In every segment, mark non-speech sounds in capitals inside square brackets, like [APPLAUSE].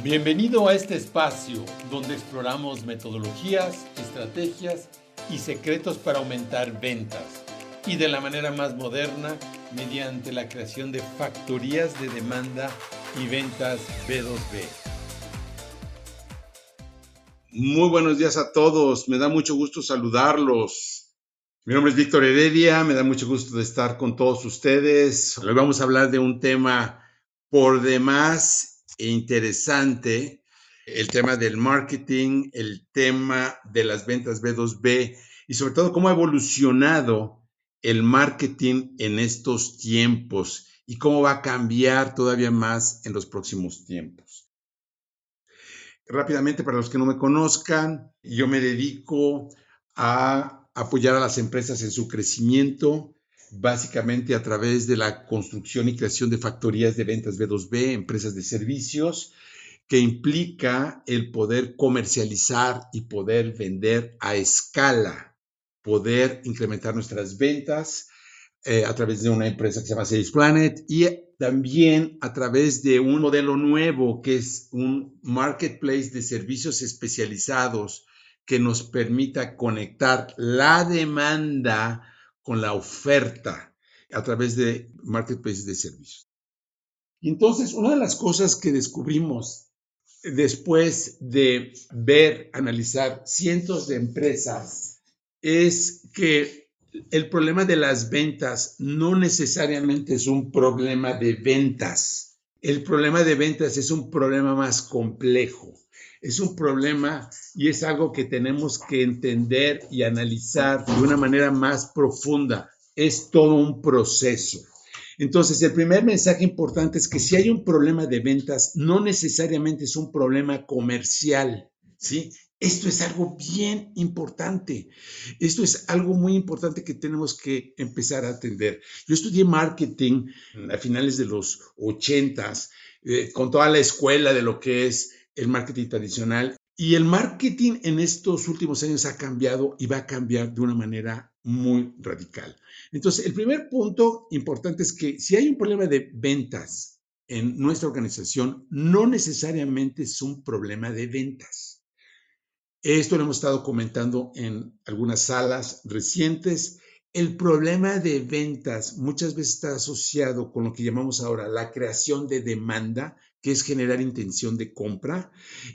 Bienvenido a este espacio donde exploramos metodologías, estrategias y secretos para aumentar ventas y de la manera más moderna mediante la creación de factorías de demanda y ventas B2B. Muy buenos días a todos, me da mucho gusto saludarlos. Mi nombre es Víctor Heredia, me da mucho gusto de estar con todos ustedes. Hoy vamos a hablar de un tema por demás interesante el tema del marketing, el tema de las ventas B2B y sobre todo cómo ha evolucionado el marketing en estos tiempos y cómo va a cambiar todavía más en los próximos tiempos. Rápidamente, para los que no me conozcan, yo me dedico a apoyar a las empresas en su crecimiento, básicamente a través de la construcción y creación de factorías de ventas B2B, empresas de servicios, que implica el poder comercializar y poder vender a escala, poder incrementar nuestras ventas eh, a través de una empresa que se llama Sales Planet y también a través de un modelo nuevo que es un marketplace de servicios especializados que nos permita conectar la demanda con la oferta a través de marketplaces de servicios. Y entonces, una de las cosas que descubrimos después de ver, analizar cientos de empresas, es que el problema de las ventas no necesariamente es un problema de ventas. El problema de ventas es un problema más complejo es un problema y es algo que tenemos que entender y analizar de una manera más profunda. Es todo un proceso. Entonces, el primer mensaje importante es que si hay un problema de ventas, no necesariamente es un problema comercial, ¿sí? Esto es algo bien importante. Esto es algo muy importante que tenemos que empezar a atender. Yo estudié marketing a finales de los ochentas, eh, con toda la escuela de lo que es el marketing tradicional. Y el marketing en estos últimos años ha cambiado y va a cambiar de una manera muy radical. Entonces, el primer punto importante es que si hay un problema de ventas en nuestra organización, no necesariamente es un problema de ventas. Esto lo hemos estado comentando en algunas salas recientes. El problema de ventas muchas veces está asociado con lo que llamamos ahora la creación de demanda, que es generar intención de compra,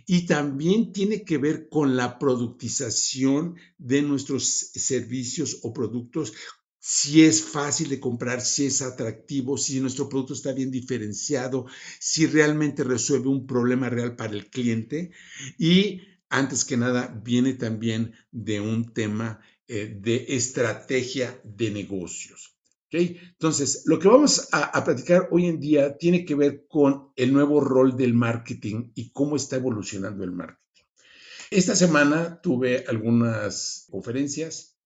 y también tiene que ver con la productización de nuestros servicios o productos, si es fácil de comprar, si es atractivo, si nuestro producto está bien diferenciado, si realmente resuelve un problema real para el cliente. Y antes que nada, viene también de un tema eh, de estrategia de negocios. Entonces, lo que vamos a, a, platicar hoy en día tiene que ver con el nuevo rol del marketing y cómo está evolucionando el marketing. Esta semana tuve algunas conferencias,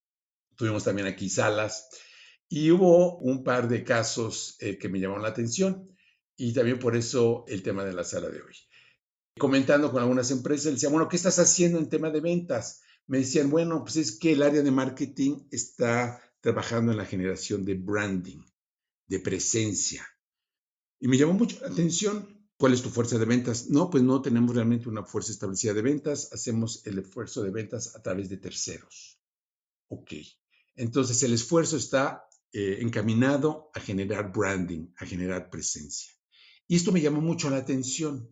tuvimos también aquí salas y hubo un par de casos eh, que me llamaron la atención y también por eso el tema de la sala de hoy. Comentando con algunas empresas, decía, bueno, ¿qué estás haciendo en tema de ventas? Me decían, bueno, pues es que el área de marketing está trabajando en la generación de branding, de presencia. Y me llamó mucho la atención, ¿cuál es tu fuerza de ventas? No, pues no tenemos realmente una fuerza establecida de ventas, hacemos el esfuerzo de ventas a través de terceros. Ok, entonces el esfuerzo está eh, encaminado a generar branding, a generar presencia. Y esto me llamó mucho la atención,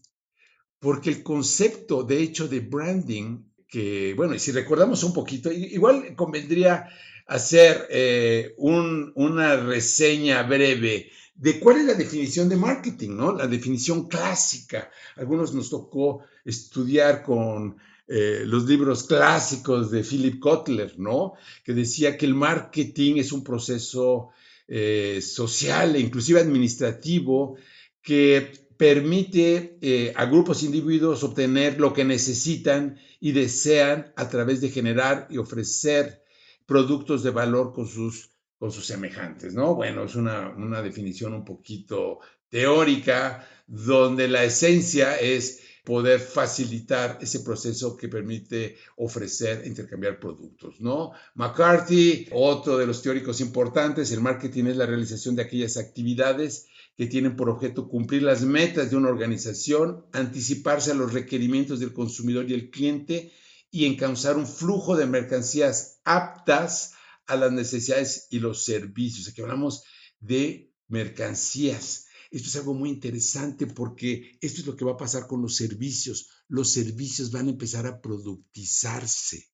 porque el concepto, de hecho, de branding, que, bueno, y si recordamos un poquito, igual convendría hacer eh, una reseña breve de cuál es la definición de marketing, ¿no? La definición clásica. Algunos nos tocó estudiar con eh, los libros clásicos de Philip Kotler, ¿no? Que decía que el marketing es un proceso eh, social e inclusive administrativo que permite a grupos individuos obtener lo que necesitan y desean a través de generar y ofrecer productos de valor con sus, con sus semejantes, ¿no? Bueno, es una, una definición un poquito teórica, donde la esencia es poder facilitar ese proceso que permite ofrecer intercambiar productos, ¿no? McCarthy, otro de los teóricos importantes, el marketing es la realización de aquellas actividades que tienen por objeto cumplir las metas de una organización, anticiparse a los requerimientos del consumidor y el cliente y encauzar un flujo de mercancías aptas a las necesidades y los servicios. Aquí hablamos de mercancías. Esto es algo muy interesante porque esto es lo que va a pasar con los servicios. Los servicios van a empezar a productizarse.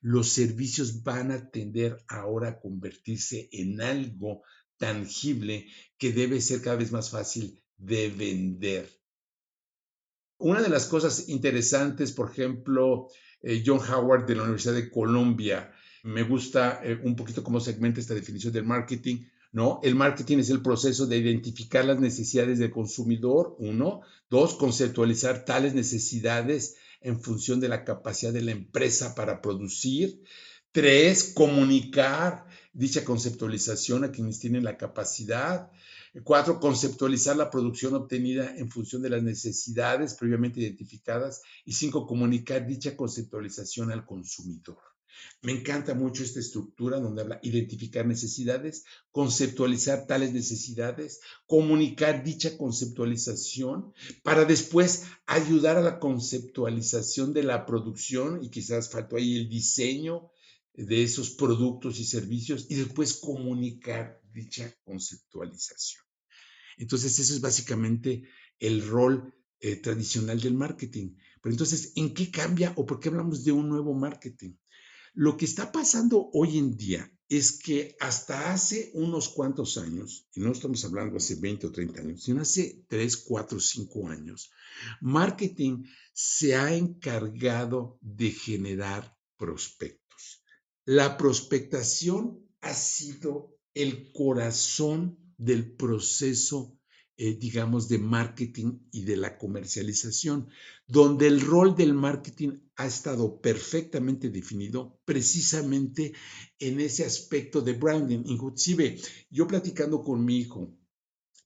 Los servicios van a tender ahora a convertirse en algo tangible que debe ser cada vez más fácil de vender. Una de las cosas interesantes, por ejemplo, eh, John Howard de la Universidad de Columbia, me gusta eh, un poquito cómo segmenta esta definición del marketing, ¿no? El marketing es el proceso de identificar las necesidades del consumidor, uno. Dos, conceptualizar tales necesidades en función de la capacidad de la empresa para producir. Tres, comunicar dicha conceptualización a quienes tienen la capacidad. Cuatro, conceptualizar la producción obtenida en función de las necesidades previamente identificadas. Y cinco, comunicar dicha conceptualización al consumidor. Me encanta mucho esta estructura donde habla identificar necesidades, conceptualizar tales necesidades, comunicar dicha conceptualización para después ayudar a la conceptualización de la producción y quizás faltó ahí el diseño de esos productos y servicios y después comunicar dicha conceptualización. Entonces, eso es básicamente el rol eh, tradicional del marketing. Pero entonces, ¿en qué cambia o por qué hablamos de un nuevo marketing? Lo que está pasando hoy en día es que hasta hace unos cuantos años, y no estamos hablando hace 20 o 30 años, sino hace 3, 4, 5 años, marketing se ha encargado de generar prospectos. La prospectación ha sido el corazón del proceso, eh, digamos, de marketing y de la comercialización, donde el rol del marketing ha estado perfectamente definido precisamente en ese aspecto de branding. Inclusive, yo platicando con mi hijo,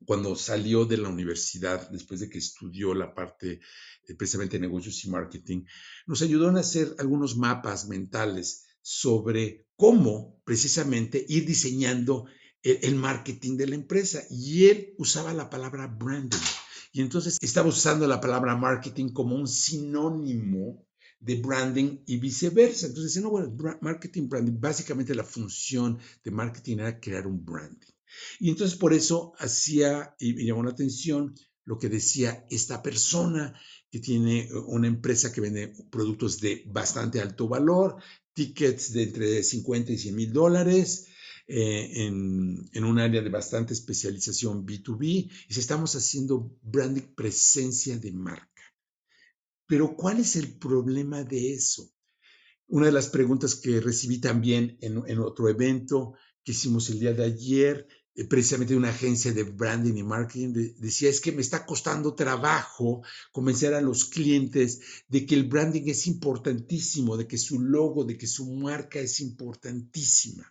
cuando salió de la universidad, después de que estudió la parte eh, precisamente de negocios y marketing, nos ayudó a hacer algunos mapas mentales sobre cómo precisamente ir diseñando el, marketing de la empresa. Y él usaba la palabra branding. Y entonces estaba usando la palabra marketing como un sinónimo de branding y viceversa. Entonces, no, bueno, marketing, branding, básicamente la función de marketing era crear un branding. Y entonces por eso hacía, y me llamó la atención, lo que decía esta persona que tiene una empresa que vende productos de bastante alto valor, tickets de entre 50 y 100 mil dólares eh, en, un área de bastante especialización B2B y si estamos haciendo branding presencia de marca. Pero ¿cuál es el problema de eso? Una de las preguntas que recibí también en, en otro evento que hicimos el día de ayer precisamente de una agencia de branding y marketing, decía, es que me está costando trabajo convencer a los clientes de que el branding es importantísimo, de que su logo, de que su marca es importantísima.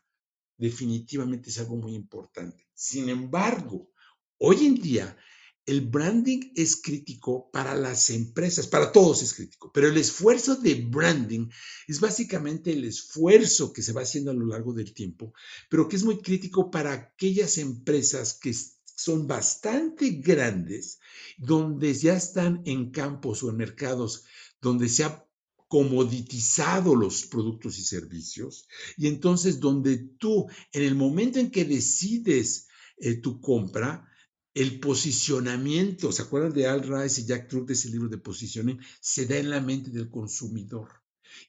Definitivamente es algo muy importante. Sin embargo, hoy en día el branding es crítico para las empresas, para todos es crítico, pero el esfuerzo de branding es básicamente el esfuerzo que se va haciendo a lo largo del tiempo, pero que es muy crítico para aquellas empresas que son bastante grandes, donde ya están en campos o en mercados donde se ha comoditizado los productos y servicios, y entonces donde tú, en el momento en que decides eh, tu compra, el posicionamiento, ¿se acuerdan de Al Rice y Jack Truck de ese libro de posicioning? Se da en la mente del consumidor.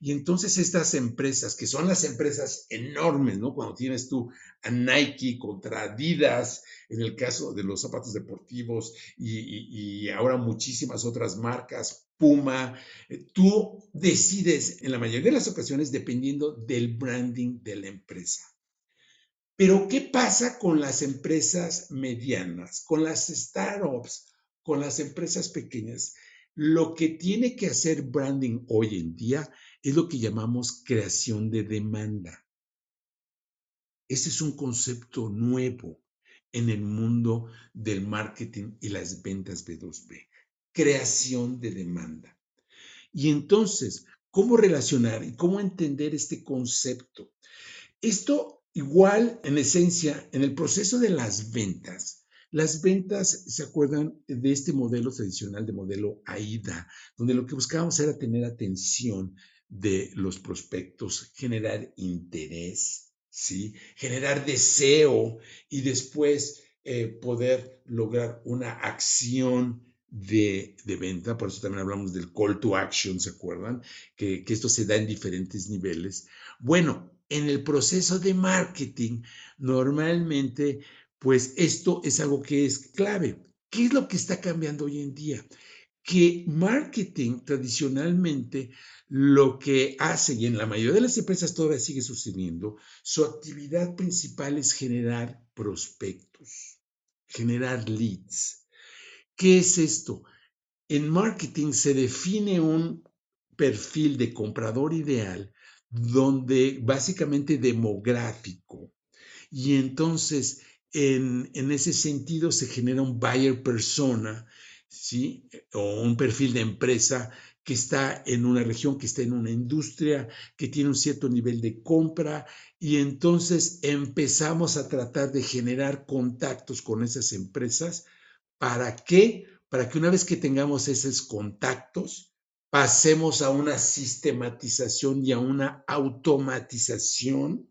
Y entonces estas empresas, que son las empresas enormes, ¿no? Cuando tienes tú a Nike contra Adidas, en el caso de los zapatos deportivos y, ahora muchísimas otras marcas, Puma, eh, tú decides en la mayoría de las ocasiones dependiendo del branding de la empresa. Pero ¿qué pasa con las empresas medianas, con las startups, con las empresas pequeñas? Lo que tiene que hacer branding hoy en día es lo que llamamos creación de demanda. Ese es un concepto nuevo en el mundo del marketing y las ventas B2B. Creación de demanda. Y entonces, ¿cómo relacionar y cómo entender este concepto? Esto Igual, en esencia, en el proceso de las ventas, Las ventas, ¿se acuerdan de este modelo tradicional de modelo AIDA, donde lo que buscábamos era tener atención de los prospectos, generar interés, ¿sí? generar deseo y después eh, poder lograr una acción de, venta, por eso también hablamos del call to action, ¿se acuerdan? Que, que esto se da en diferentes niveles. Bueno, en el proceso de marketing, normalmente, pues esto es algo que es clave. ¿Qué es lo que está cambiando hoy en día? Que marketing tradicionalmente lo que hace, y en la mayoría de las empresas todavía sigue sucediendo, su actividad principal es generar prospectos, generar leads. ¿Qué es esto? En marketing se define un perfil de comprador ideal donde básicamente demográfico. Y entonces, en, en, ese sentido, se genera un buyer persona, ¿sí? O un perfil de empresa que está en una región, que está en una industria, que tiene un cierto nivel de compra, y entonces empezamos a tratar de generar contactos con esas empresas. ¿Para qué? Para que una vez que tengamos esos contactos, pasemos a una sistematización y a una automatización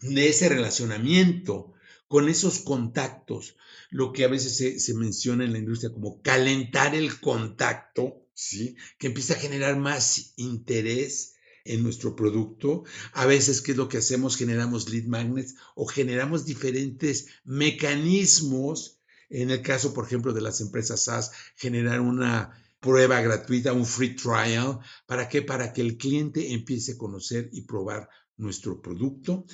de ese relacionamiento con esos contactos, lo que a veces se, menciona en la industria como calentar el contacto, ¿sí? Que empieza a generar más interés en nuestro producto. A veces, ¿qué es lo que hacemos? Generamos lead magnets o generamos diferentes mecanismos. En el caso, por ejemplo, de las empresas SaaS, generar una prueba gratuita, un free trial. ¿Para qué? Para que el cliente empiece a conocer y probar nuestro producto.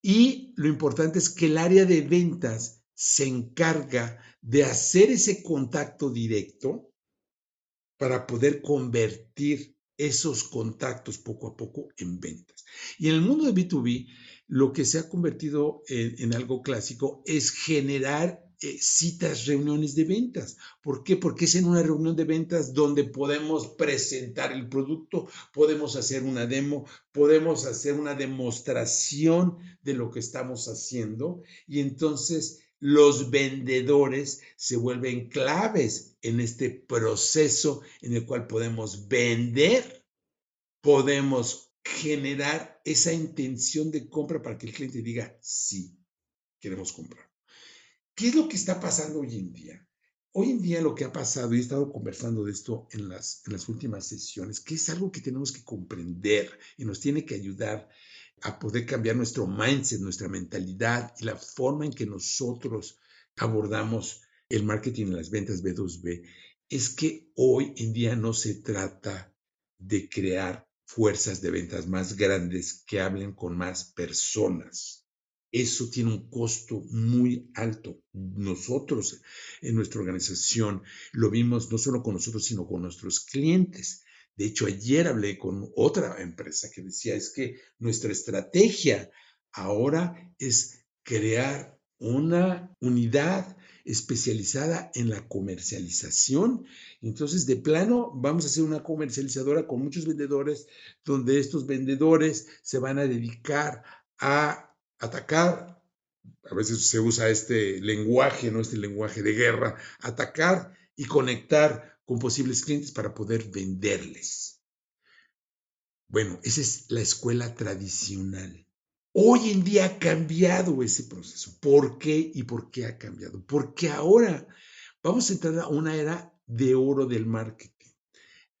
Y lo importante es que el área de ventas se encarga de hacer ese contacto directo para poder convertir esos contactos poco a poco en ventas. Y en el mundo de B2B, lo que se ha convertido en, en algo clásico es generar eh, citas, reuniones de ventas. ¿Por qué? Porque es en una reunión de ventas donde podemos presentar el producto, podemos hacer una demo, podemos hacer una demostración de lo que estamos haciendo y entonces los vendedores se vuelven claves en este proceso en el cual podemos vender, podemos generar esa intención de compra para que el cliente diga, sí, queremos comprar. ¿Qué es lo que está pasando hoy en día? Hoy en día lo que ha pasado, y he estado conversando de esto en las, últimas sesiones, que es algo que tenemos que comprender y nos tiene que ayudar a poder cambiar nuestro mindset, nuestra mentalidad y la forma en que nosotros abordamos el marketing en las ventas B2B, es que hoy en día no se trata de crear fuerzas de ventas más grandes que hablen con más personas eso tiene un costo muy alto. Nosotros en nuestra organización lo vimos no solo con nosotros, sino con nuestros clientes. De hecho, ayer hablé con otra empresa que decía, es que nuestra estrategia ahora es crear una unidad especializada en la comercialización. Entonces, de plano, vamos a hacer una comercializadora con muchos vendedores, donde estos vendedores se van a dedicar a atacar, a veces se usa este lenguaje, ¿no? Este lenguaje de guerra, atacar y conectar con posibles clientes para poder venderles. Bueno, esa es la escuela tradicional. Hoy en día ha cambiado ese proceso. ¿Por qué y por qué ha cambiado? Porque ahora vamos a entrar a una era de oro del marketing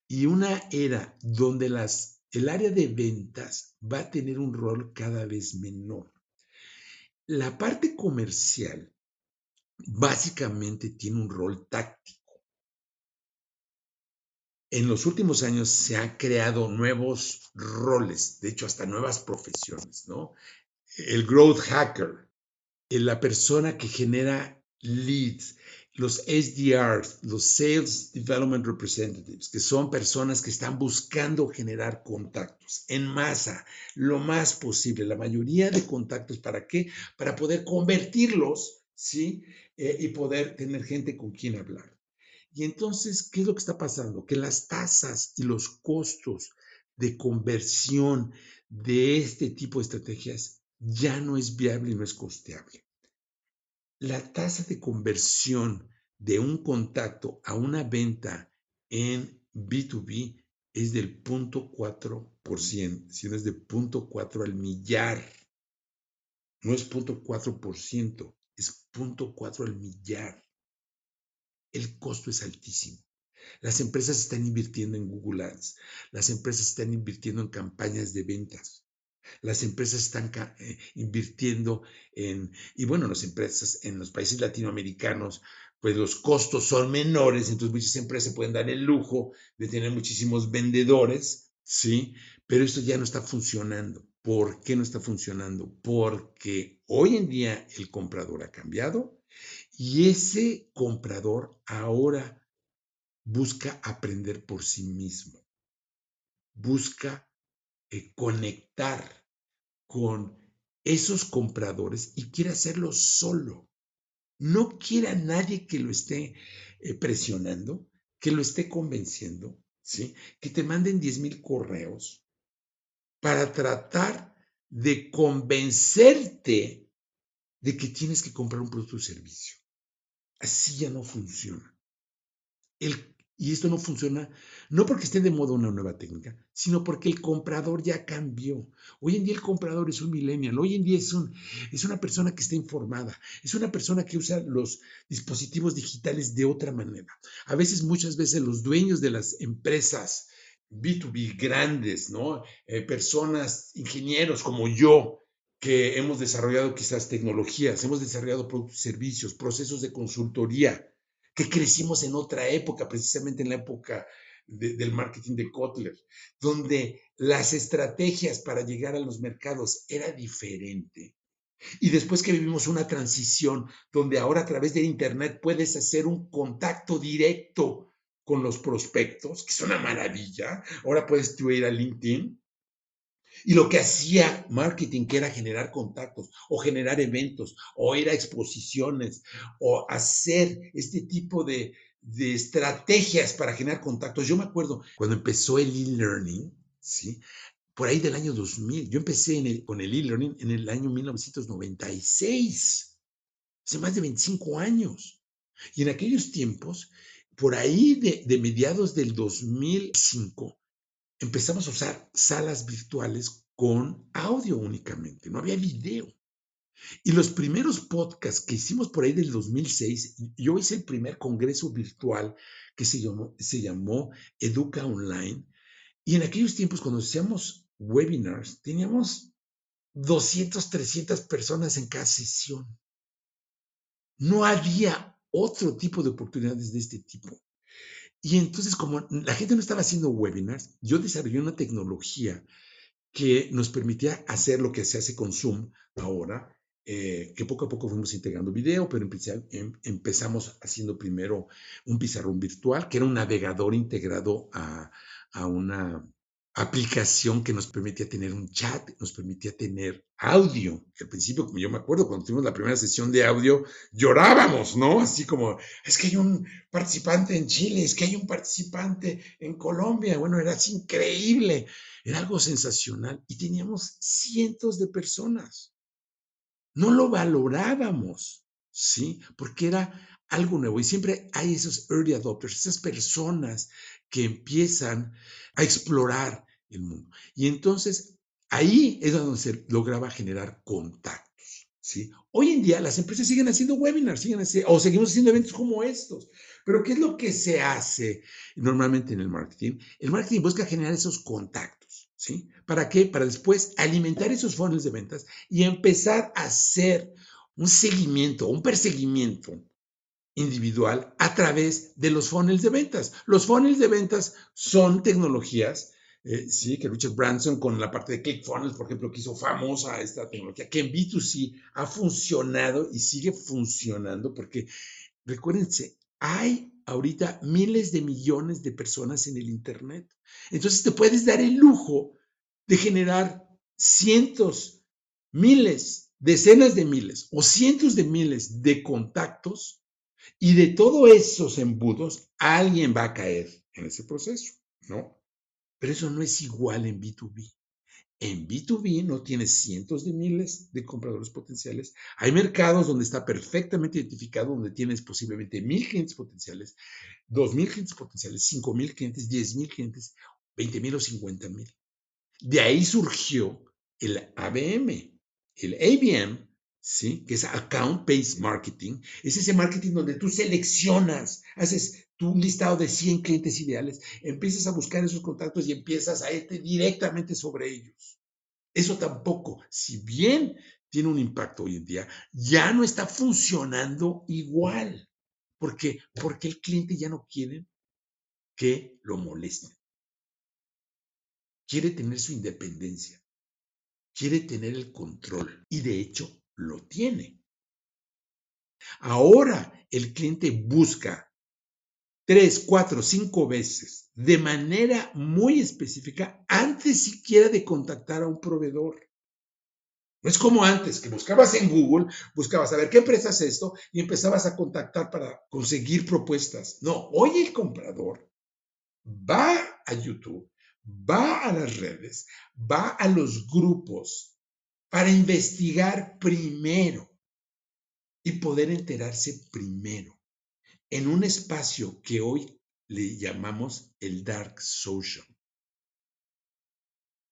y una era donde las, el área de ventas va a tener un rol cada vez menor. La parte comercial básicamente tiene un rol táctico. En los últimos años se han creado nuevos roles, de hecho hasta nuevas profesiones, ¿no? El growth hacker, la persona que genera leads, los SDRs, los Sales Development Representatives, que son personas que están buscando generar contactos en masa, lo más posible, la mayoría de contactos, ¿para qué? Para poder convertirlos, ¿sí? Eh, y poder tener gente con quien hablar. Y entonces, ¿qué es lo que está pasando? Que las tasas y los costos de conversión de este tipo de estrategias ya no es viable y no es costeable. La tasa de conversión de un contacto a una venta en B2B es del 0.4%, sino es de 0.4 al millar. No es 0.4%, es 0.4 al millar. El costo es altísimo. Las empresas están invirtiendo en Google Ads, las empresas están invirtiendo en campañas de ventas, las empresas están eh, invirtiendo en, y bueno, las empresas en los países latinoamericanos, pues los costos son menores, entonces muchas empresas pueden dar el lujo de tener muchísimos vendedores, ¿sí? Pero esto ya no está funcionando. ¿Por qué no está funcionando? Porque hoy en día el comprador ha cambiado y ese comprador ahora busca aprender por sí mismo, busca eh, conectar con esos compradores y quiere hacerlo solo. No quiere a nadie que lo esté eh, presionando, que lo esté convenciendo, ¿sí? que te manden 10 mil correos para tratar de convencerte de que tienes que comprar un producto o servicio. Así ya no funciona. El y esto no funciona no porque esté de moda una nueva técnica, sino porque el comprador ya cambió. Hoy en día el comprador es un millennial, hoy en día es, un, es una persona que está informada, es una persona que usa los dispositivos digitales de otra manera. A veces, muchas veces los dueños de las empresas B2B grandes, ¿no? Eh, personas, ingenieros como yo, que hemos desarrollado quizás tecnologías, hemos desarrollado productos y servicios, procesos de consultoría, que crecimos en otra época, precisamente en la época del marketing de Kotler, donde las estrategias para llegar a los mercados era diferente. Y después que vivimos una transición donde ahora a través de Internet puedes hacer un contacto directo con los prospectos, que es una maravilla. Ahora puedes tú ir a LinkedIn y lo que hacía marketing, que era generar contactos o generar eventos o ir a exposiciones o hacer este tipo de, estrategias para generar contactos. Yo me acuerdo cuando empezó el e-learning, ¿sí? Por ahí del año 2000. Yo empecé con el e-learning en el año 1996, hace más de 25 años. Y en aquellos tiempos, por ahí de, de mediados del 2005, empezamos a usar salas virtuales con audio únicamente, no había video. Y los primeros podcasts que hicimos por ahí del 2006, yo hice el primer congreso virtual que se llamó, se llamó Educa Online. Y en aquellos tiempos, cuando hacíamos webinars, teníamos 200, 300 personas en cada sesión. No había otro tipo de oportunidades de este tipo. Y entonces, como la gente no estaba haciendo webinars, yo desarrollé una tecnología que nos permitía hacer lo que se hace con Zoom ahora, eh, que poco a poco fuimos integrando video, pero em, empezamos haciendo primero un pizarrón virtual, que era un navegador integrado a, a una aplicación que nos permitía tener un chat, nos permitía tener audio. Al principio, como yo me acuerdo, cuando tuvimos la primera sesión de audio, llorábamos, ¿no? Así como, es que hay un participante en Chile, es que hay un participante en Colombia. Bueno, era así increíble, era algo sensacional. Y teníamos cientos de personas. No lo valorábamos, ¿sí? Porque era algo nuevo. Y siempre hay esos early adopters, esas personas que empiezan a explorar el mundo. Y entonces ahí es donde se lograba generar contactos. ¿sí? Hoy en día las empresas siguen haciendo webinars, siguen o seguimos haciendo eventos como estos. Pero ¿qué es lo que se hace normalmente en el marketing? El marketing busca generar esos contactos. ¿sí? ¿Para qué? Para después alimentar esos fondos de ventas y empezar a hacer un seguimiento, un perseguimiento individual a través de los funnels de ventas. Los funnels de ventas son tecnologías, eh, sí, que Richard Branson con la parte de ClickFunnels, por ejemplo, que hizo famosa esta tecnología, que en B2C ha funcionado y sigue funcionando, porque recuérdense, hay ahorita miles de millones de personas en el Internet. Entonces te puedes dar el lujo de generar cientos, miles, decenas de miles o cientos de miles de contactos y de todos esos embudos, alguien va a caer en ese proceso, ¿no? Pero eso no es igual en B2B. En B2B no tienes cientos de miles de compradores potenciales. Hay mercados donde está perfectamente identificado, donde tienes posiblemente mil clientes potenciales, dos mil clientes potenciales, cinco mil clientes, diez mil clientes, veinte mil o cincuenta mil. De ahí surgió el ABM, el ABM, ¿sí? que es Account Based Marketing. Es ese marketing donde tú seleccionas, haces tu listado de 100 clientes ideales, empiezas a buscar esos contactos y empiezas a irte directamente sobre ellos. Eso tampoco, si bien tiene un impacto hoy en día, ya no está funcionando igual. ¿Por qué? Porque el cliente ya no quiere que lo molesten. Quiere tener su independencia. Quiere tener el control. Y de hecho, lo tiene. Ahora el cliente busca tres, cuatro, cinco veces de manera muy específica antes siquiera de contactar a un proveedor. No es como antes, que buscabas en Google, buscabas a ver qué empresa es esto y empezabas a contactar para conseguir propuestas. No, hoy el comprador va a YouTube, va a las redes, va a los grupos para investigar primero y poder enterarse primero en un espacio que hoy le llamamos el dark social.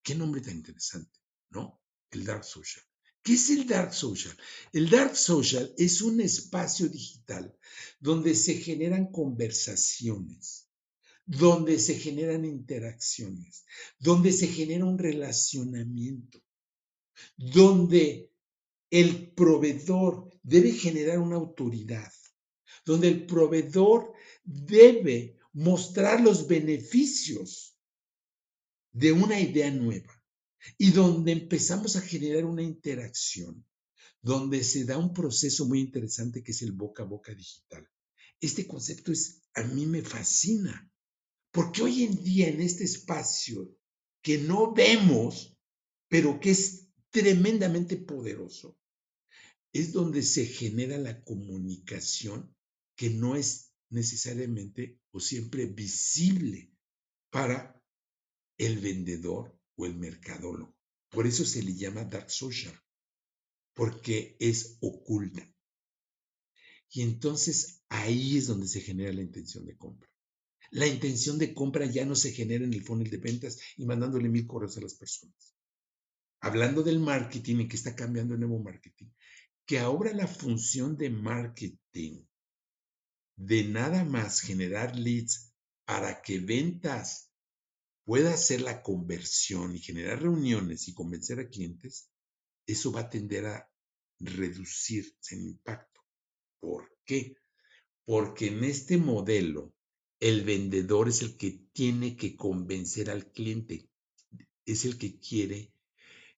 Qué nombre tan interesante, ¿no? El dark social. ¿Qué es el dark social? El dark social es un espacio digital donde se generan conversaciones, donde se generan interacciones, donde se genera un relacionamiento, donde el proveedor debe generar una autoridad donde el proveedor debe mostrar los beneficios de una idea nueva y donde empezamos a generar una interacción, donde se da un proceso muy interesante que es el boca a boca digital. Este concepto es, a mí me fascina, porque hoy en día en este espacio que no vemos, pero que es tremendamente poderoso, es donde se genera la comunicación que no es necesariamente o siempre visible para el vendedor o el mercadólogo. Por eso se le llama dark social, porque es oculta. Y entonces ahí es donde se genera la intención de compra. La intención de compra ya no se genera en el funnel de ventas y mandándole mil correos a las personas. Hablando del marketing y que está cambiando el nuevo marketing, que ahora la función de marketing de nada más generar leads para que ventas pueda hacer la conversión y generar reuniones y convencer a clientes, eso va a tender a reducirse en impacto. ¿Por qué? Porque en este modelo el vendedor es el que tiene que convencer al cliente, es el que quiere,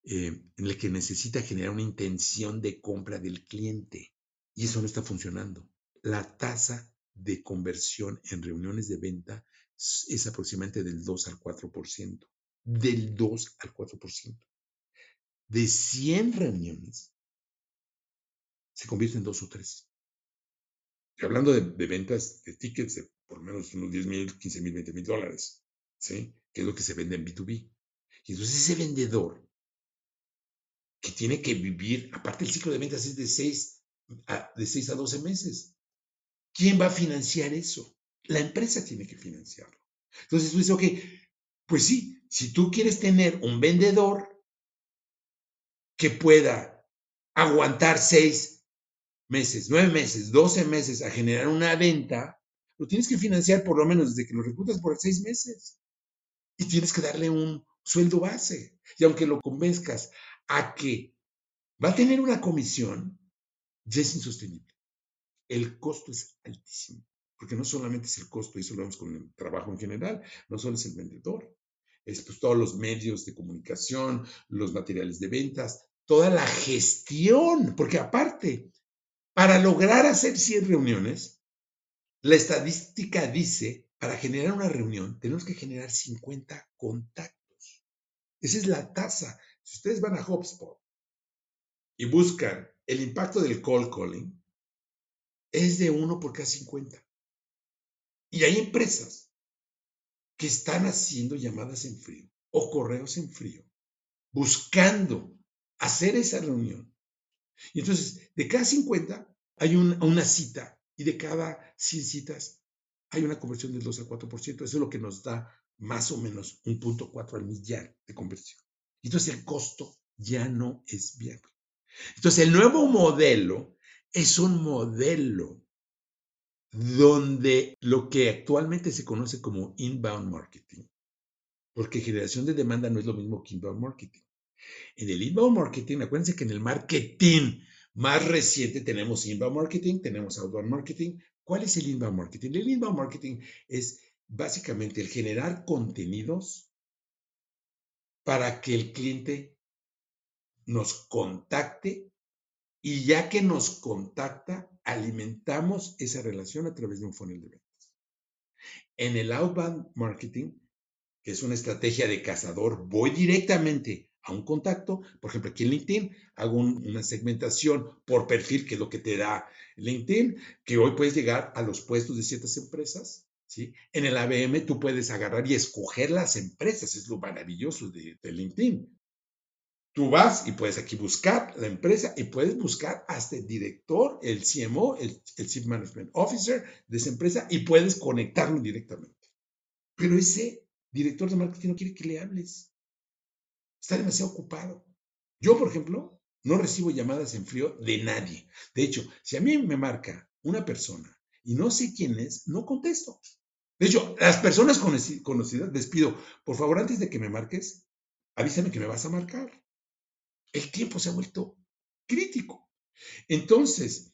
eh, en el que necesita generar una intención de compra del cliente. Y eso no está funcionando la tasa de conversión en reuniones de venta es aproximadamente del 2 al 4%. Del 2 al 4%. De 100 reuniones, se convierte en dos o tres. Y hablando de, ventas de tickets de por menos unos 10 mil, 15 mil, 20 mil dólares, ¿sí? Que es lo que se vende en B2B. Y entonces ese vendedor que tiene que vivir, aparte el ciclo de ventas es de 6 a, de 6 a 12 meses. ¿Quién va a financiar eso? La empresa tiene que financiarlo. Entonces tú dices, ok, pues sí, si tú quieres tener un vendedor que pueda aguantar seis meses, nueve meses, doce meses a generar una venta, lo tienes que financiar por lo menos desde que lo reclutas por seis meses. Y tienes que darle un sueldo base. Y aunque lo convenzcas a que va a tener una comisión, ya es insostenible el costo es altísimo, porque no solamente es el costo, y eso lo vemos con el trabajo en general, no solo es el vendedor, es pues todos los medios de comunicación, los materiales de ventas, toda la gestión, porque aparte, para lograr hacer 100 reuniones, la estadística dice, para generar una reunión, tenemos que generar 50 contactos. Esa es la tasa. Si ustedes van a HubSpot y buscan el impacto del call calling, es de uno por cada 50. Y hay empresas que están haciendo llamadas en frío o correos en frío buscando hacer esa reunión. Y entonces, de cada 50 hay una cita y de cada 100 citas hay una conversión del 2 al 4%. Eso es lo que nos da más o menos un punto 4 al millar de conversión. Entonces el costo ya no es viable. Entonces el nuevo modelo es un modelo donde lo que actualmente se conoce como inbound marketing, porque generación de demanda no es lo mismo que inbound marketing. En el inbound marketing, acuérdense que en el marketing más reciente tenemos inbound marketing, tenemos outbound marketing. ¿Cuál es el inbound marketing? El inbound marketing es básicamente el generar contenidos para que el cliente nos contacte y ya que nos contacta, alimentamos esa relación a través de un funnel de ventas. En el outbound marketing, que es una estrategia de cazador, voy directamente a un contacto. Por ejemplo, aquí en LinkedIn hago una segmentación por perfil, que es lo que te da LinkedIn, que hoy puedes llegar a los puestos de ciertas empresas en el ABM tú puedes agarrar y escoger las empresas, es lo maravilloso de, LinkedIn. Tú vas y puedes aquí buscar la empresa y puedes buscar hasta el director, el CMO, el, el Chief Management Officer de esa empresa y puedes conectarlo directamente. Pero ese director de marketing no quiere que le hables. Está demasiado ocupado. Yo, por ejemplo, no recibo llamadas en frío de nadie. De hecho, si a mí me marca una persona y no sé quién es, no contesto. De hecho, las personas conocidas les pido, por favor, antes de que me marques, avísame que me vas a marcar. El tiempo se ha vuelto crítico. Entonces,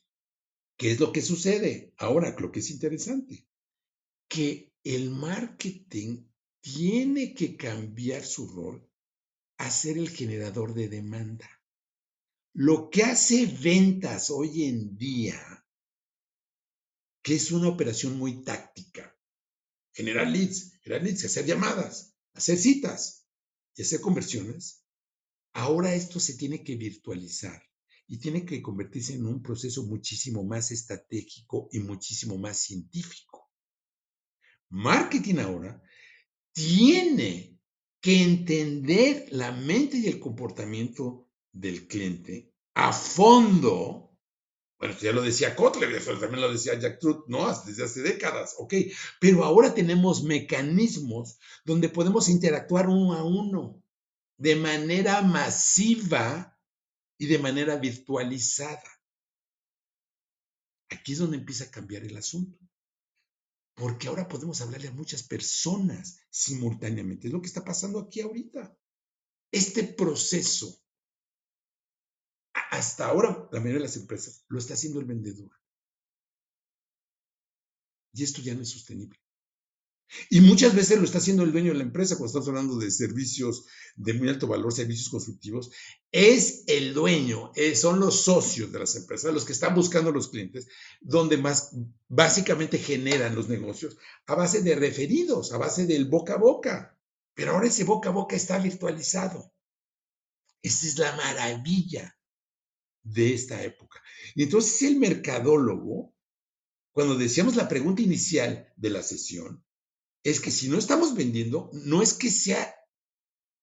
¿qué es lo que sucede? Ahora, lo que es interesante, que el marketing tiene que cambiar su rol a ser el generador de demanda. Lo que hace ventas hoy en día que es una operación muy táctica. Generar leads, generar leads, hacer llamadas, hacer citas y hacer conversiones. Ahora esto se tiene que virtualizar y tiene que convertirse en un proceso muchísimo más estratégico y muchísimo más científico. Marketing ahora tiene que entender la mente y el comportamiento del cliente a fondo bueno, ya lo decía Kotler, eso también lo decía Jack Truth, ¿no? Desde hace décadas, ok. Pero ahora tenemos mecanismos donde podemos interactuar uno a uno de manera masiva y de manera virtualizada. Aquí es donde empieza a cambiar el asunto. Porque ahora podemos hablarle a muchas personas simultáneamente. Es lo que está pasando aquí ahorita. Este proceso hasta ahora la mayoría de las empresas lo está haciendo el vendedor. Y esto ya no es sostenible. Y muchas veces lo está haciendo el dueño de la empresa, cuando estamos hablando de servicios de muy alto valor, servicios constructivos, es el dueño, eh, son los socios de las empresas, los que están buscando los clientes, donde más básicamente generan los negocios a base de referidos, a base del boca a boca. Pero ahora ese boca a boca está virtualizado. Esa es la maravilla de esta época. Y entonces el mercadólogo, cuando decíamos la pregunta inicial de la sesión, es que si no estamos vendiendo, no es que sea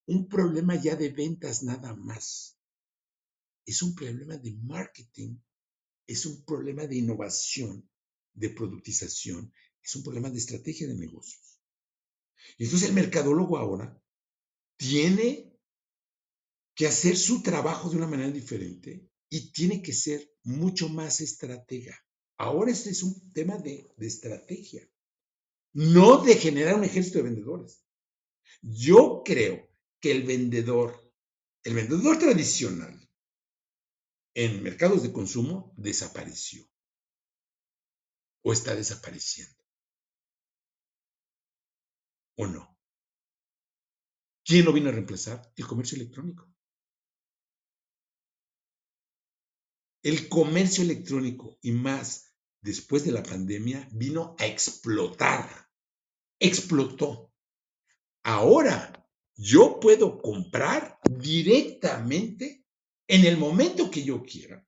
un problema ya de ventas nada más. Es un problema de marketing, es un problema de innovación, de productización, es un problema de estrategia de negocios. Y entonces el mercadólogo ahora tiene que hacer su trabajo de una manera diferente y tiene que ser mucho más estratega. Ahora este es un tema de, estrategia, no de generar un ejército de vendedores. Yo creo que el vendedor, el vendedor tradicional en mercados de consumo desapareció o está desapareciendo. ¿O no? ¿Quién lo vino a reemplazar? El comercio electrónico. El comercio electrónico y más después de la pandemia vino a explotar. Explotó. Ahora yo puedo comprar directamente en el momento que yo quiera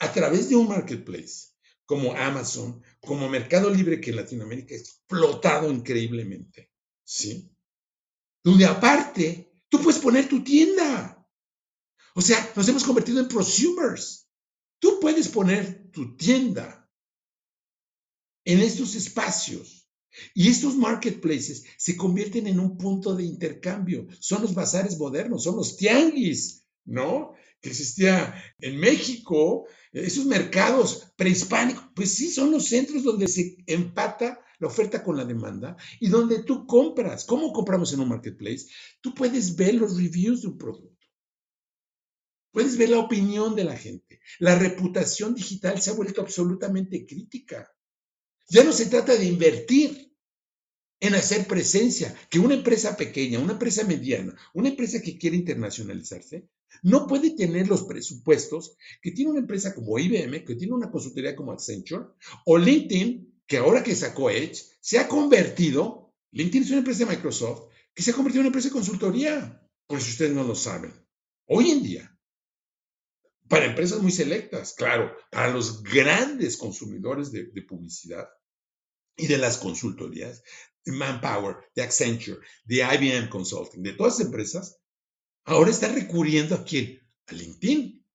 a través de un marketplace como Amazon, como Mercado Libre que en Latinoamérica ha explotado increíblemente. ¿Sí? Donde aparte Tú puedes poner tu tienda. O sea, nos hemos convertido en prosumers. Tú puedes poner tu tienda en estos espacios. Y estos marketplaces se convierten en un punto de intercambio. Son los bazares modernos, son los tianguis, ¿no? Que existía en México, esos mercados prehispánicos, pues sí, son los centros donde se empata la oferta con la demanda y donde tú compras. ¿Cómo compramos en un marketplace? Tú puedes ver los reviews de un producto. Puedes ver la opinión de la gente. La reputación digital se ha vuelto absolutamente crítica. Ya no se trata de invertir en hacer presencia, que una empresa pequeña, una empresa mediana, una empresa que quiere internacionalizarse, no puede tener los presupuestos que tiene una empresa como IBM, que tiene una consultoría como Accenture, o LinkedIn, que ahora que sacó Edge, se ha convertido, LinkedIn es una empresa de Microsoft, que se ha convertido en una empresa de consultoría, por si ustedes no lo saben. Hoy en día, para empresas muy selectas, claro, para los grandes consumidores de, de publicidad y de las consultorías, de Manpower, de Accenture, de IBM Consulting, de todas las empresas, ahora está recurriendo a quién? A LinkedIn.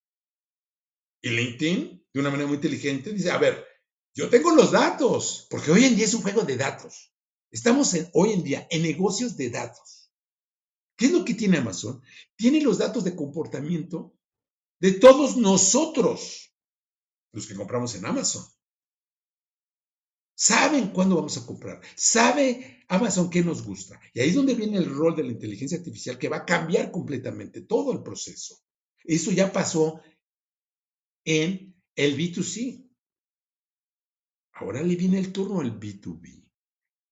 Y LinkedIn, de una manera muy inteligente, dice, a ver, yo tengo los datos, porque hoy en día es un juego de datos. Estamos en, hoy en día en negocios de datos. ¿Qué es lo que tiene Amazon? Tiene los datos de comportamiento de todos nosotros, los que compramos en Amazon. Saben cuándo vamos a comprar. Sabe Amazon qué nos gusta. Y ahí es donde viene el rol de la inteligencia artificial que va a cambiar completamente todo el proceso. Eso ya pasó en el B2C. Ahora le viene el turno al B2B.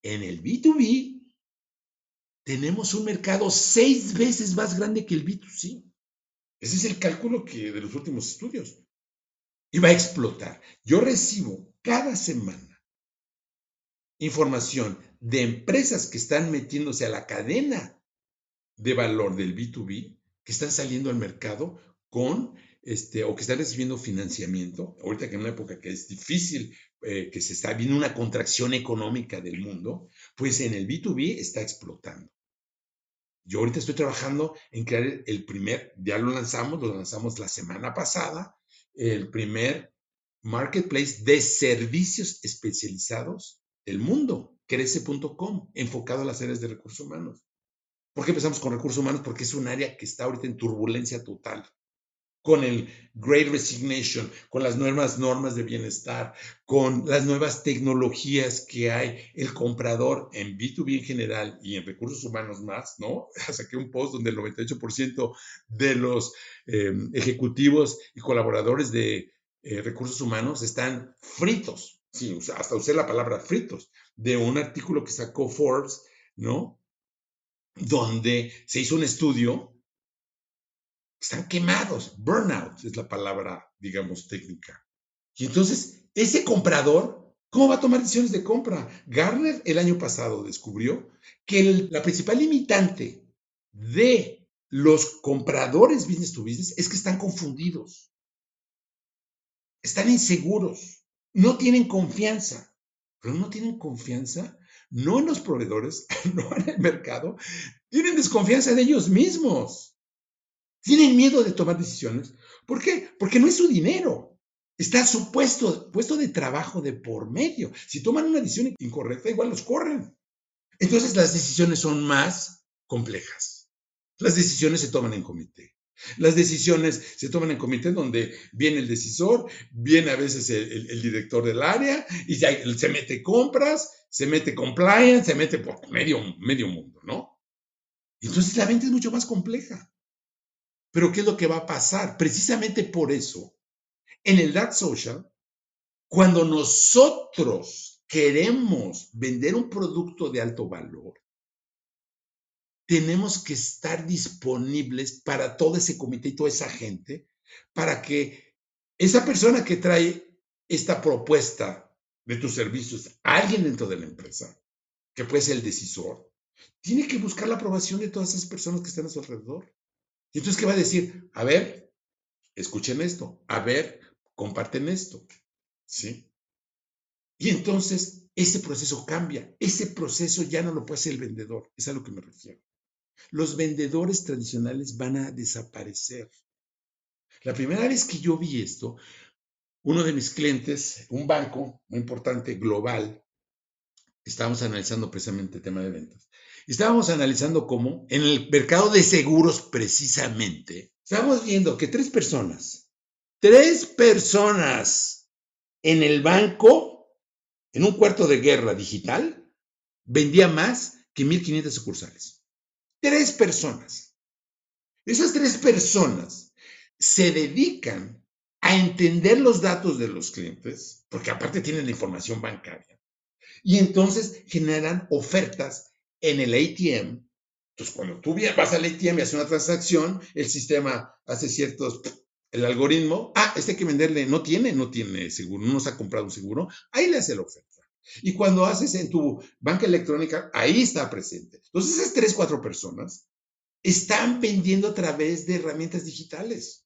En el B2B tenemos un mercado seis veces más grande que el B2C. Ese es el cálculo que de los últimos estudios. Y va a explotar. Yo recibo cada semana información de empresas que están metiéndose a la cadena de valor del B2B, que están saliendo al mercado con, este, o que están recibiendo financiamiento, ahorita que en una época que es difícil, eh, que se está viendo una contracción económica del mundo, pues en el B2B está explotando. Yo ahorita estoy trabajando en crear el primer, ya lo lanzamos, lo lanzamos la semana pasada, el primer marketplace de servicios especializados el mundo, crece.com, enfocado a las áreas de recursos humanos. ¿Por qué empezamos con recursos humanos? Porque es un área que está ahorita en turbulencia total. Con el Great Resignation, con las nuevas normas de bienestar, con las nuevas tecnologías que hay, el comprador en B2B en general y en recursos humanos más, ¿no? [LAUGHS] Saqué un post donde el 98% de los eh, ejecutivos y colaboradores de eh, recursos humanos están fritos sí, hasta usé la palabra fritos, de un artículo que sacó Forbes, ¿no? Donde se hizo un estudio, están quemados, burnout es la palabra, digamos, técnica. Y entonces, ese comprador, ¿cómo va a tomar decisiones de compra? Garner el año pasado descubrió que la principal limitante de los compradores business to business es que están confundidos, están inseguros no tienen confianza, pero no tienen confianza no en los proveedores, [LAUGHS] no en el mercado, tienen desconfianza de ellos mismos. Tienen miedo de tomar decisiones. ¿Por qué? Porque no es su dinero. Está su puesto, puesto de trabajo de por medio. Si toman una decisión incorrecta, igual los corren. Entonces las decisiones son más complejas. Las decisiones se toman en comité. Las decisiones se toman en comité donde viene el decisor, viene a veces el, director del área y se mete compras, se mete compliance, se mete por medio, medio mundo, ¿no? Entonces la venta es mucho más compleja. Pero ¿qué es lo que va a pasar? Precisamente por eso, en el Dark Social, cuando nosotros queremos vender un producto de alto valor, tenemos que estar disponibles para todo ese comité y toda esa gente, para que esa persona que trae esta propuesta de tus servicios, alguien dentro de la empresa, que puede ser el decisor, tiene que buscar la aprobación de todas esas personas que están a su alrededor. Y entonces, ¿qué va a decir? A ver, escuchen esto, a ver, comparten esto, ¿sí? Y entonces ese proceso cambia, ese proceso ya no lo puede hacer el vendedor, es a lo que me refiero. Los vendedores tradicionales van a desaparecer. La primera vez que yo vi esto, uno de mis clientes, un banco muy importante, global, estábamos analizando precisamente el tema de ventas. Estábamos analizando cómo en el mercado de seguros precisamente, estábamos viendo que tres personas, tres personas en el banco, en un cuarto de guerra digital, vendía más que 1.500 sucursales. Tres personas. Esas tres personas se dedican a entender los datos de los clientes, porque aparte tienen la información bancaria, y entonces generan ofertas en el ATM. Entonces, cuando tú vas al ATM y haces una transacción, el sistema hace ciertos, el algoritmo, ah, este que venderle, no tiene, no tiene seguro, no nos ha comprado un seguro, ahí le hace la oferta. Y cuando haces en tu banca electrónica, ahí está presente. Entonces, esas tres, cuatro personas están vendiendo a través de herramientas digitales.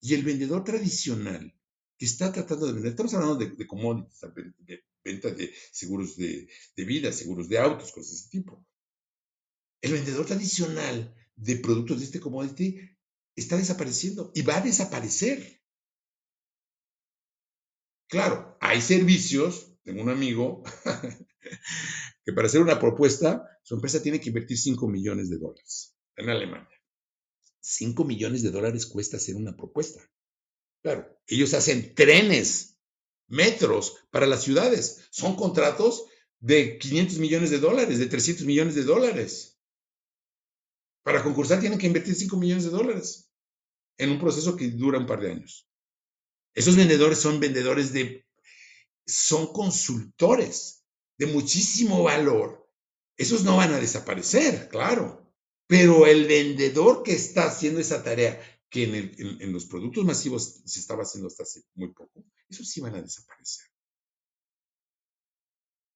Y el vendedor tradicional que está tratando de vender, estamos hablando de, commodities, de, venta de seguros de, de vida, seguros de autos, cosas de ese tipo. El vendedor tradicional de productos de este commodity está desapareciendo y va a desaparecer. Claro, hay servicios, tengo un amigo [LAUGHS] que para hacer una propuesta, su empresa tiene que invertir 5 millones de dólares en Alemania. 5 millones de dólares cuesta hacer una propuesta. Claro, ellos hacen trenes, metros para las ciudades. Son contratos de 500 millones de dólares, de 300 millones de dólares. Para concursar tienen que invertir 5 millones de dólares en un proceso que dura un par de años. Esos vendedores son vendedores de, son consultores de muchísimo valor. Esos no van a desaparecer, claro. Pero el vendedor que está haciendo esa tarea, que en, los productos masivos se estaba haciendo hasta hace muy poco, esos sí van a desaparecer.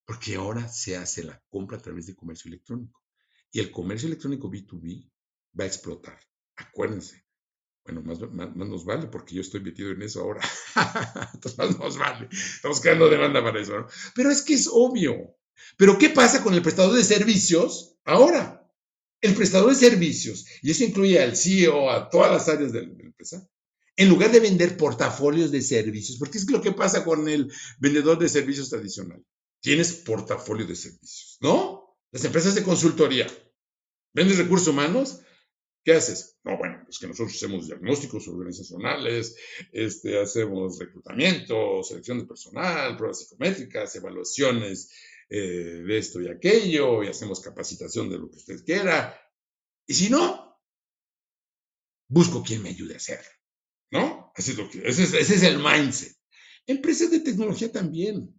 Porque ahora se hace la compra a través de comercio electrónico. Y el comercio electrónico B2B va a explotar. Acuérdense, bueno, más, nos vale porque yo estoy metido en eso ahora. [LAUGHS] Más nos vale. Estamos creando demanda para eso. Pero es que es obvio. Pero ¿qué pasa con el prestador de servicios ahora? El prestador de servicios, y eso incluye al CEO, a todas las áreas de la empresa, en lugar de vender portafolios de servicios, porque es lo que pasa con el vendedor de servicios tradicional. Tienes portafolio de servicios, ¿no? Las empresas de consultoría. ¿Vendes recursos humanos? ¿Qué haces? No, bueno, es que nosotros hacemos diagnósticos organizacionales, este, hacemos reclutamiento, selección de personal, pruebas psicométricas, evaluaciones eh, de esto y aquello, y hacemos capacitación de lo que usted quiera. Y si no, busco quien me ayude a hacer, ¿no? es lo que, ese es el mindset. Empresas de tecnología también.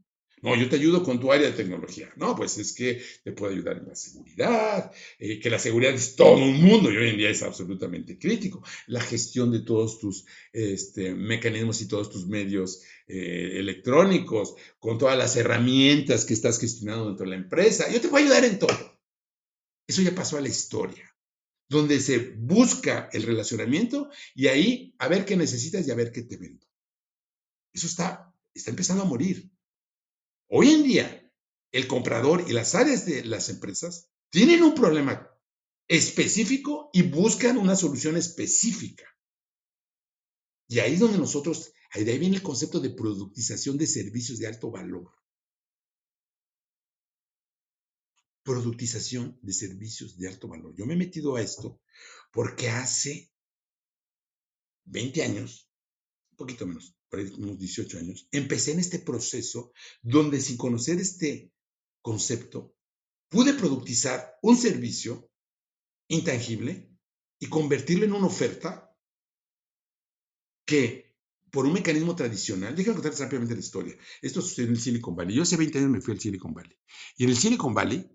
No, yo te ayudo con tu área de tecnología. No, pues es que te puedo ayudar en la seguridad, eh, que la seguridad es todo un mundo y hoy en día es absolutamente crítico. La gestión de todos tus este, mecanismos y todos tus medios eh, electrónicos, con todas las herramientas que estás gestionando dentro de la empresa. Yo te puedo ayudar en todo. Eso ya pasó a la historia, donde se busca el relacionamiento y ahí a ver qué necesitas y a ver qué te vendo. Eso está, está empezando a morir. Hoy en día, el comprador y las áreas de las empresas tienen un problema específico y buscan una solución específica. Y ahí es donde nosotros, ahí de ahí viene el concepto de productización de servicios de alto valor. Productización de servicios de alto valor. Yo me he metido a esto porque hace 20 años, un poquito menos, unos 18 años, empecé en este proceso donde sin conocer este concepto, pude productizar un servicio intangible y convertirlo en una oferta que por un mecanismo tradicional, déjame contarles rápidamente la historia. Esto sucedió en el Silicon Valley. Yo hace 20 años me fui al Silicon Valley. Y en el Silicon Valley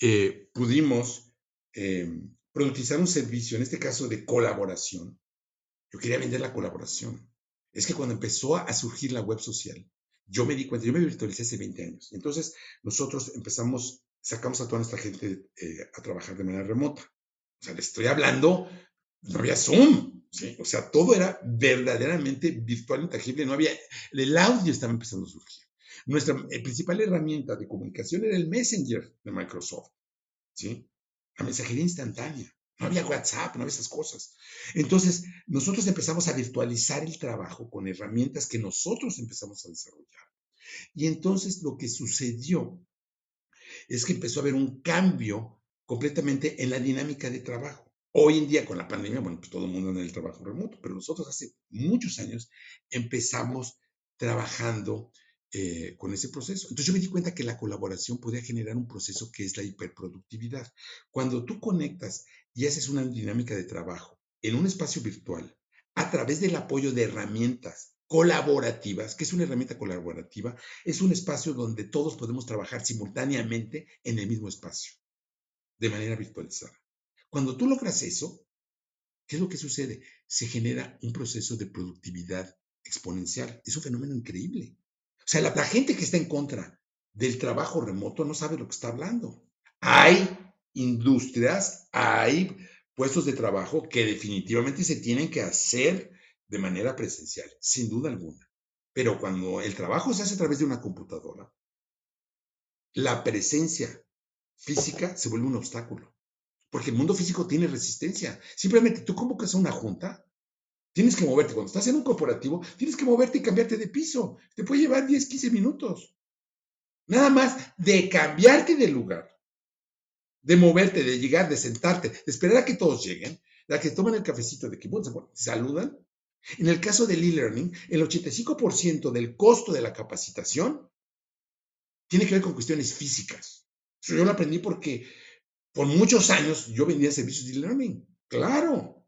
eh, pudimos eh, productizar un servicio, en este caso de colaboración. Yo quería vender la colaboración es que cuando empezó a surgir la web social, yo me di cuenta, yo me virtualicé hace 20 años. Entonces, nosotros empezamos, sacamos a toda nuestra gente eh, a trabajar de manera remota. O sea, le estoy hablando, no había Zoom, ¿sí? O sea, todo era verdaderamente virtual, intangible, no había, el audio estaba empezando a surgir. Nuestra eh, principal herramienta de comunicación era el Messenger de Microsoft. ¿sí? La mensajería instantánea. No había WhatsApp, no había esas cosas. Entonces, nosotros empezamos a virtualizar el trabajo con herramientas que nosotros empezamos a desarrollar. Y entonces lo que sucedió es que empezó a haber un cambio completamente en la dinámica de trabajo. Hoy en día con la pandemia, bueno, pues todo el mundo en el trabajo remoto, pero nosotros hace muchos años empezamos trabajando eh, con ese proceso. Entonces yo me di cuenta que la colaboración podía generar un proceso que es la hiperproductividad. Cuando tú conectas y haces una dinámica de trabajo en un espacio virtual a través del apoyo de herramientas colaborativas, que es una herramienta colaborativa, es un espacio donde todos podemos trabajar simultáneamente en el mismo espacio, de manera virtualizada. Cuando tú logras eso, ¿qué es lo que sucede? Se genera un proceso de productividad exponencial. Es un fenómeno increíble. O sea, la, gente que está en contra del trabajo remoto no sabe lo que está hablando. Hay industrias, hay puestos de trabajo que definitivamente se tienen que hacer de manera presencial, sin duda alguna. Pero cuando el trabajo se hace a través de una computadora, la presencia física se vuelve un obstáculo. Porque el mundo físico tiene resistencia. Simplemente tú convocas a una junta Tienes que moverte. Cuando estás en un corporativo, tienes que moverte y cambiarte de piso. Te puede llevar 10, 15 minutos. Nada más de cambiarte de lugar, de moverte, de llegar, de sentarte, de esperar a que todos lleguen, de que tomen el cafecito, de que bueno, saludan. En el caso del e-learning, el 85% del costo de la capacitación tiene que ver con cuestiones físicas. Eso yo lo aprendí porque por muchos años yo vendía servicios de e-learning. Claro,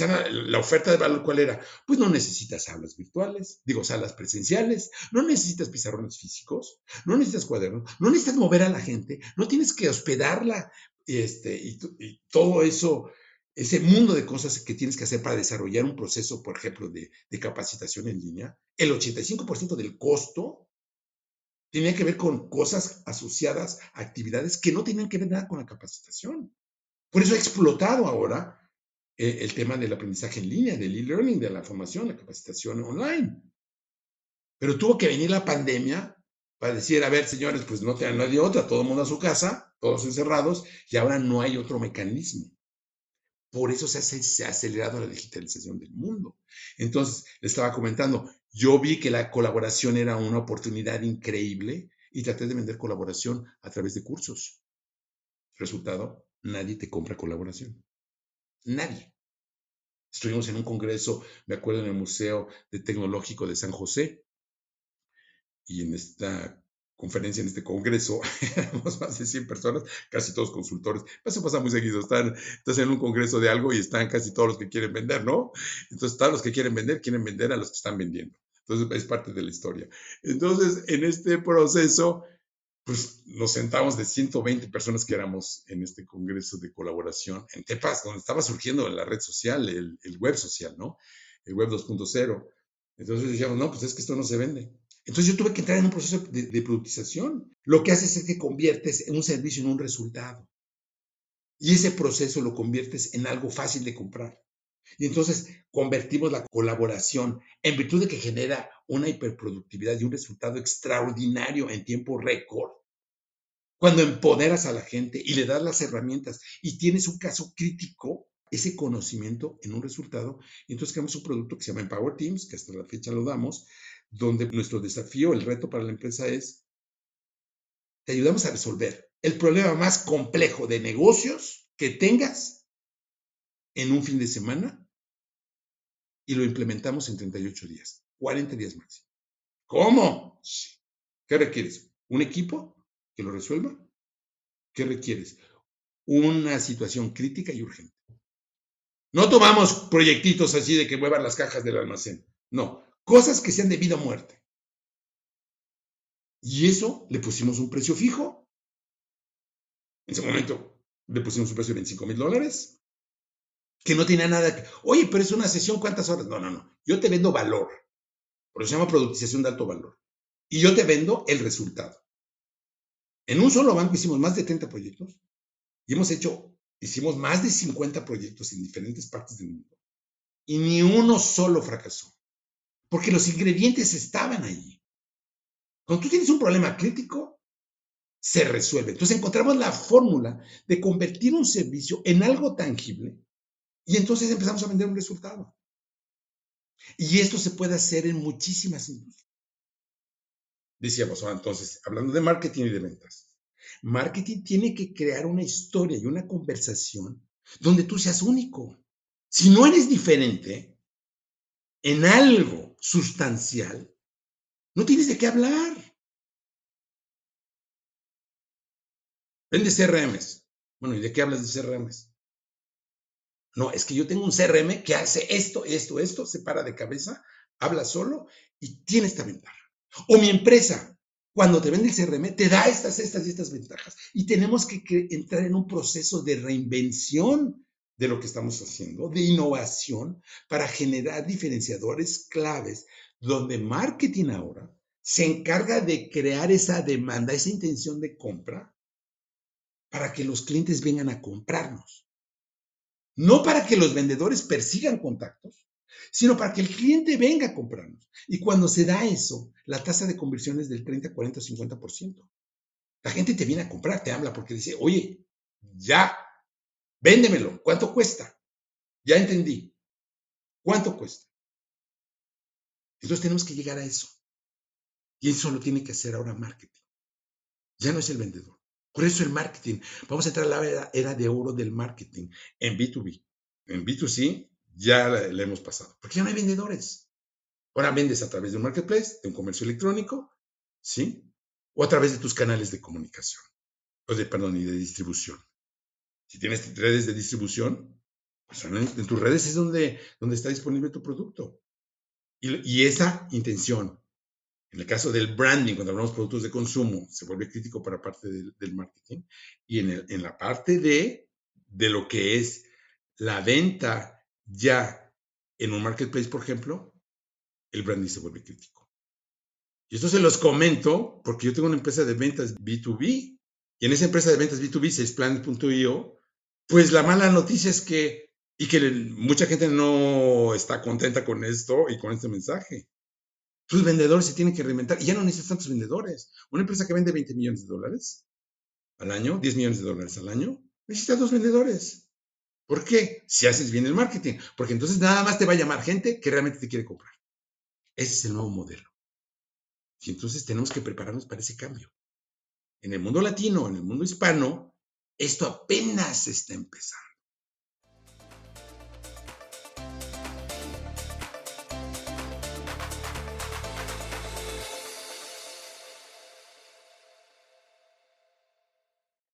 la oferta de valor, ¿cuál era? Pues no necesitas aulas virtuales, digo, salas presenciales, no necesitas pizarrones físicos, no necesitas cuadernos, no necesitas mover a la gente, no tienes que hospedarla, este, y, todo eso, ese mundo de cosas que tienes que hacer para desarrollar un proceso, por ejemplo, de, de capacitación en línea, el 85% del costo tenía que ver con cosas asociadas a actividades que no tenían que ver nada con la capacitación. Por eso ha explotado ahora eh, el tema del aprendizaje en línea, del e-learning, de la formación, la capacitación online. Pero tuvo que venir la pandemia para decir, a ver, señores, pues no, te, no hay otra, todo el mundo a su casa, todos encerrados, y ahora no hay otro mecanismo. Por eso se, se ha acelerado la digitalización del mundo. Entonces, le estaba comentando, yo vi que la colaboración era una oportunidad increíble y traté de vender colaboración a través de cursos. Resultado, nadie te compra colaboración. Nadie. Estuvimos en un congreso, me acuerdo, en el Museo de Tecnológico de San José. Y en esta conferencia, en este congreso, [LAUGHS] éramos más de 100 personas, casi todos consultores. Eso pasa muy seguido. Están, estás en un congreso de algo y están casi todos los que quieren vender, ¿no? Entonces, todos los que quieren vender, quieren vender a los que están vendiendo. Entonces, es parte de la historia. Entonces, en este proceso, pues nos sentamos de 120 personas que éramos en este congreso de colaboración en Tepas, donde estaba surgiendo la red social, el, web social, ¿no? El web 2.0. Entonces decíamos, no, pues es que esto no se vende. Entonces yo tuve que entrar en un proceso de, de productización. Lo que haces es que conviertes un servicio en un resultado. Y ese proceso lo conviertes en algo fácil de comprar. Y entonces convertimos la colaboración en virtud de que genera una hiperproductividad y un resultado extraordinario en tiempo récord. Cuando empoderas a la gente y le das las herramientas y tienes un caso crítico, ese conocimiento en un resultado, entonces creamos un producto que se llama Empower Teams, que hasta la fecha lo damos, donde nuestro desafío, el reto para la empresa es, te ayudamos a resolver el problema más complejo de negocios que tengas en un fin de semana y lo implementamos en 38 días, 40 días máximo. ¿Cómo? ¿Qué requieres? ¿Un equipo que lo resuelva? ¿Qué requieres? Una situación crítica y urgente. No tomamos proyectitos así de que muevan las cajas del almacén. No, cosas que sean de vida o muerte. Y eso le pusimos un precio fijo. En ese momento le pusimos un precio de 25 mil dólares que no tiene nada que, oye, pero es una sesión, ¿cuántas horas? No, no, no. Yo te vendo valor. Por eso se llama productización de alto valor. Y yo te vendo el resultado. En un solo banco hicimos más de 30 proyectos y hemos hecho, hicimos más de 50 proyectos en diferentes partes del mundo. Y ni uno solo fracasó. Porque los ingredientes estaban allí. Cuando tú tienes un problema crítico, se resuelve. Entonces encontramos la fórmula de convertir un servicio en algo tangible y entonces empezamos a vender un resultado. Y esto se puede hacer en muchísimas industrias. Decíamos, ah, entonces, hablando de marketing y de ventas, marketing tiene que crear una historia y una conversación donde tú seas único. Si no eres diferente en algo sustancial, no tienes de qué hablar. Vende CRMs. Bueno, ¿y de qué hablas de CRMs? No, es que yo tengo un CRM que hace esto, esto, esto, se para de cabeza, habla solo y tiene esta ventaja. O mi empresa, cuando te vende el CRM, te da estas, estas y estas ventajas. Y tenemos que, entrar en un proceso de reinvención de lo que estamos haciendo, de innovación, para generar diferenciadores claves, donde marketing ahora se encarga de crear esa demanda, esa intención de compra, para que los clientes vengan a comprarnos. No para que los vendedores persigan contactos, sino para que el cliente venga a comprarnos. Y cuando se da eso, la tasa de conversión es del 30, 40, 50%. La gente te viene a comprar, te habla porque dice, oye, ya, véndemelo, ¿cuánto cuesta? Ya entendí. ¿Cuánto cuesta? Entonces tenemos que llegar a eso. Y eso lo tiene que hacer ahora marketing. Ya no es el vendedor. Por eso el marketing. Vamos a entrar a la era, de oro del marketing en B2B. En B2C ya le hemos pasado, porque ya no hay vendedores. Ahora vendes a través de un marketplace, de un comercio electrónico, ¿sí? O a través de tus canales de comunicación, o de, perdón, y de distribución. Si tienes redes de distribución, pues en, tus redes es donde, donde está disponible tu producto. Y esa intención, en el caso del branding, cuando hablamos de productos de consumo, se vuelve crítico para parte del, marketing. Y en, el, en, la parte de, de lo que es la venta ya en un marketplace, por ejemplo, el branding se vuelve crítico. Y esto se los comento porque yo tengo una empresa de ventas B2B y en esa empresa de ventas B2B, salesplanet.io, pues la mala noticia es que, y que mucha gente no está contenta con esto y con este mensaje. Tus vendedores se tienen que reinventar y ya no necesitas tantos vendedores. Una empresa que vende 20 millones de dólares al año, 10 millones de dólares al año, necesita dos vendedores. ¿Por qué? Si haces bien el marketing. Porque entonces nada más te va a llamar gente que realmente te quiere comprar. Ese es el nuevo modelo. Y entonces tenemos que prepararnos para ese cambio. En el mundo latino, en el mundo hispano, esto apenas está empezando.